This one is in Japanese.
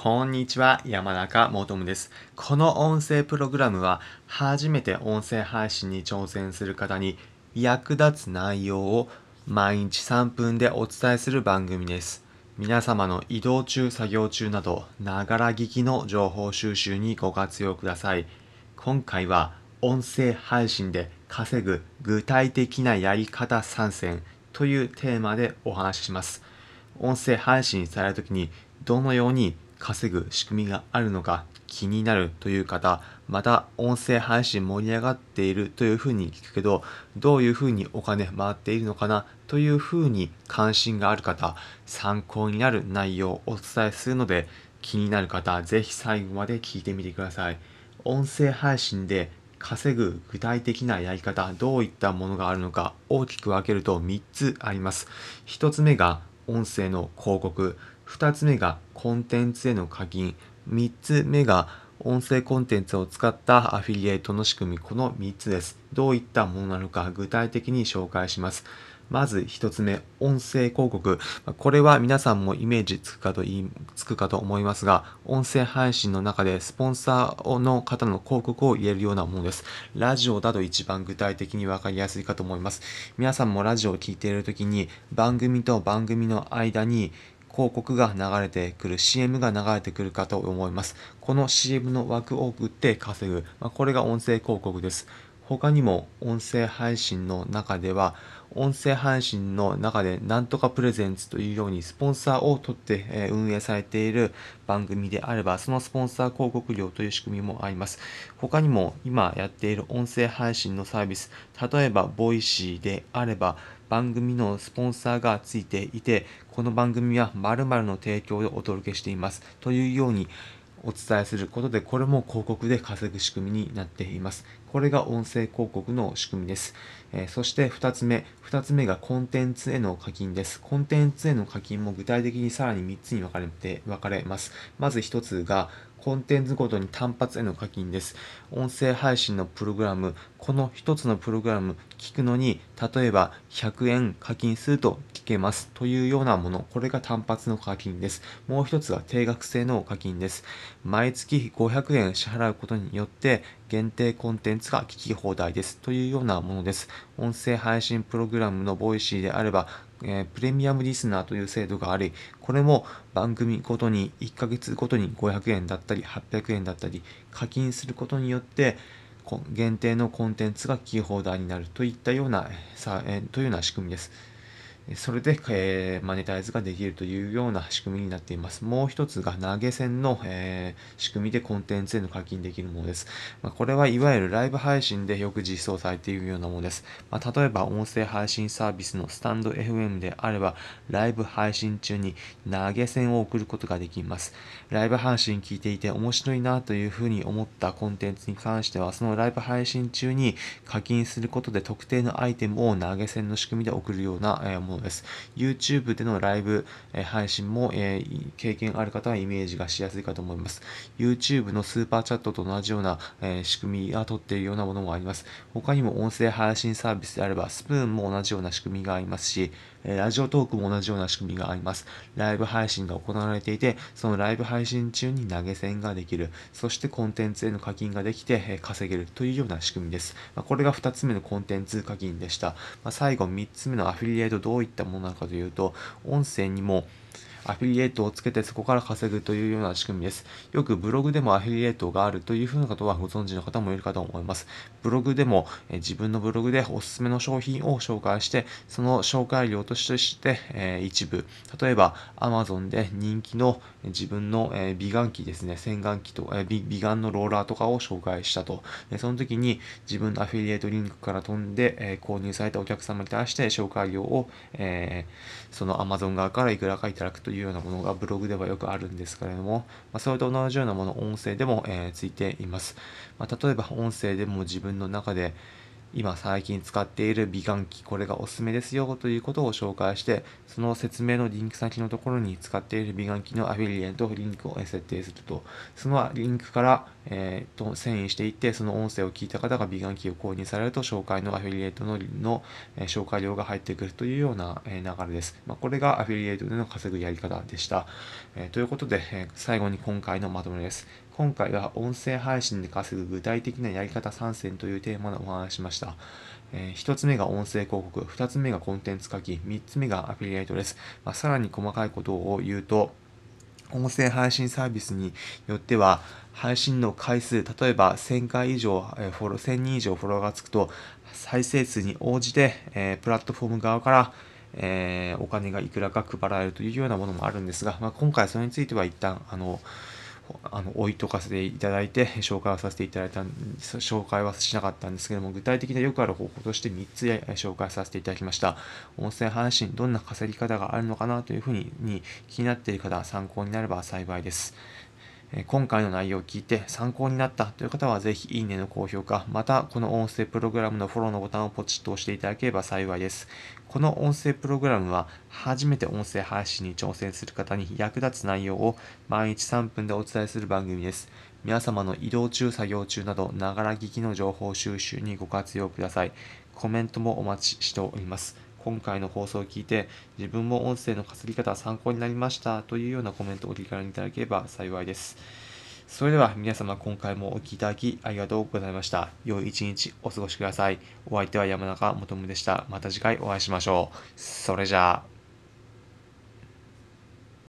こんにちは、山中もとむです。この音声プログラムは、初めて音声配信に挑戦する方に役立つ内容を毎日3分でお伝えする番組です。皆様の移動中、作業中など、ながら聞きの情報収集にご活用ください。今回は、音声配信で稼ぐ具体的なやり方参戦というテーマでお話しします。音声配信されるときにどのように稼ぐ仕組みがあるのか気になるという方、また音声配信盛り上がっているというふうに聞くけど、どういうふうにお金回っているのかなというふうに関心がある方、参考になる内容をお伝えするので、気になる方、ぜひ最後まで聞いてみてください。音声配信で稼ぐ具体的なやり方、どういったものがあるのか大きく分けると3つあります。1つ目が音声の広告、2つ目がコンテンツへの課金、3つ目が音声コンテンツを使ったアフィリエイトの仕組み、この3つです。どういったものなのか具体的に紹介します。まず1つ目、音声広告。これは皆さんもイメージつくかと、つくかと思いますが、音声配信の中でスポンサーの方の広告を入れるようなものです。ラジオだと一番具体的にわかりやすいかと思います。皆さんもラジオを聴いているときに、番組と番組の間に広告が流れてくる、CM が流れてくるかと思います。この CM の枠を送って稼ぐ。まあ、これが音声広告です。他にも音声配信の中では、音声配信の中でなんとかプレゼンツというようにスポンサーを取って運営されている番組であれば、そのスポンサー広告料という仕組みもあります。他にも今やっている音声配信のサービス、例えば Voicy であれば、番組のスポンサーがついていて、この番組は〇〇の提供でお届けしていますというようにお伝えすることで、これも広告で稼ぐ仕組みになっています。これが音声広告の仕組みです。えー、そして2つ目。2つ目がコンテンツへの課金です。コンテンツへの課金も具体的にさらに3つに分かれて、分かれます。まず1つが、コンテンツごとに単発への課金です。音声配信のプログラム、この1つのプログラム聞くのに、例えば100円課金すると聞けますというようなもの、これが単発の課金です。もう1つが定額制の課金です。毎月500円支払うことによって、限定コンテンツが聞き放題ですというようなものです。音声配信プログラムの Voicy であれば、えー、プレミアムリスナーという制度があり、これも番組ごとに1ヶ月ごとに500円だったり800円だったり課金することによって限定のコンテンツが聞き放題になるといったようなさ、えー、というような仕組みです。それで、えー、マネタイズができるというような仕組みになっています。もう一つが投げ銭の、えー、仕組みでコンテンツへの課金できるものです。まあ、これはいわゆるライブ配信でよく実装されているようなものです。まあ、例えば音声配信サービスのスタンド FM であれば、ライブ配信中に投げ銭を送ることができます。ライブ配信聞いていて面白いなというふうに思ったコンテンツに関しては、そのライブ配信中に課金することで特定のアイテムを投げ銭の仕組みで送るような、えー、ものです。YouTube でのライブ、え配信も、え経験ある方はイメージがしやすいかと思います。YouTube のスーパーチャットと同じような、え仕組みが取っているようなものもあります。他にも音声配信サービスであれば、スプーンも同じような仕組みがありますし、ラジオトークも同じような仕組みがあります。ライブ配信が行われていて、そのライブ配信中に投げ銭ができる。そしてコンテンツへの課金ができて稼げるというような仕組みです。これが2つ目のコンテンツ課金でした。最後3つ目のアフィリエイトどういったものなのかというと、音声にもアフィリエイトをつけてそこから稼ぐというような仕組みです。よくブログでもアフィリエイトがあるというふうなことはご存知の方もいるかと思います。ブログでもえ自分のブログでおすすめの商品を紹介して、その紹介料として、え一部、例えば Amazon で人気の自分の、え美顔器ですね、洗顔器と、え美顔のローラーとかを紹介したと。でその時に自分のアフィリエイトリンクから飛んで、え購入されたお客様に対して紹介料を、えその Amazon 側からいくらかいただくといういうようなものがブログではよくあるんですけれども、まあ、それと同じようなもの、音声でも、えー、ついています。まあ、例えば音声でも自分の中で、今最近使っている美顔器これがおすすめですよということを紹介してその説明のリンク先のところに使っている美顔器のアフィリエイトリンクを設定すると。そのリンクから、えー、と遷移していってその音声を聞いた方が美顔器を購入されると紹介のアフィリエイトのの、え、紹介料が入ってくるというような、え、流れです、まあ、これがアフィリエイトでの稼ぐやり方でした、え、ということで、え、最後に今回のまとめです。今回は音声配信で稼ぐ具体的なやり方参戦というテーマでお話ししました。えー、1つ目が音声広告、2つ目がコンテンツ書き、3つ目がアフィリエイトです。まあ、さらに細かいことを言うと、音声配信サービスによっては、配信の回数、例えば1000回以上、えー、フォロー、1000人以上フォロワーがつくと、再生数に応じて、えー、プラットフォーム側から、えー、お金がいくらか配られるというようなものもあるんですが、まあ、今回それについては一旦、あの、あの置いとかせていただいて 紹介をさせていただいた紹介はしなかったんですけども具体的なよくある方法として3つ紹介させていただきました。温泉配信どんな稼ぎ方があるのかなというふうに気になっている方参考になれば幸いです。今回の内容を聞いて参考になったという方はぜひいいねの高評価、またこの音声プログラムのフォローのボタンをポチッと押していただければ幸いです。この音声プログラムは初めて音声配信に挑戦する方に役立つ内容を毎日3分でお伝えする番組です。皆様の移動中、作業中など、ながら聞きの情報収集にご活用ください。コメントもお待ちしております。今回の放送を聞いて自分も音声の稼ぎ方参考になりましたというようなコメントをお気軽にいただければ幸いです。それでは皆様今回もお聴きいただきありがとうございました。良い一日お過ごしください。お相手は山中もとむでした。また次回お会いしましょう。それじゃあ。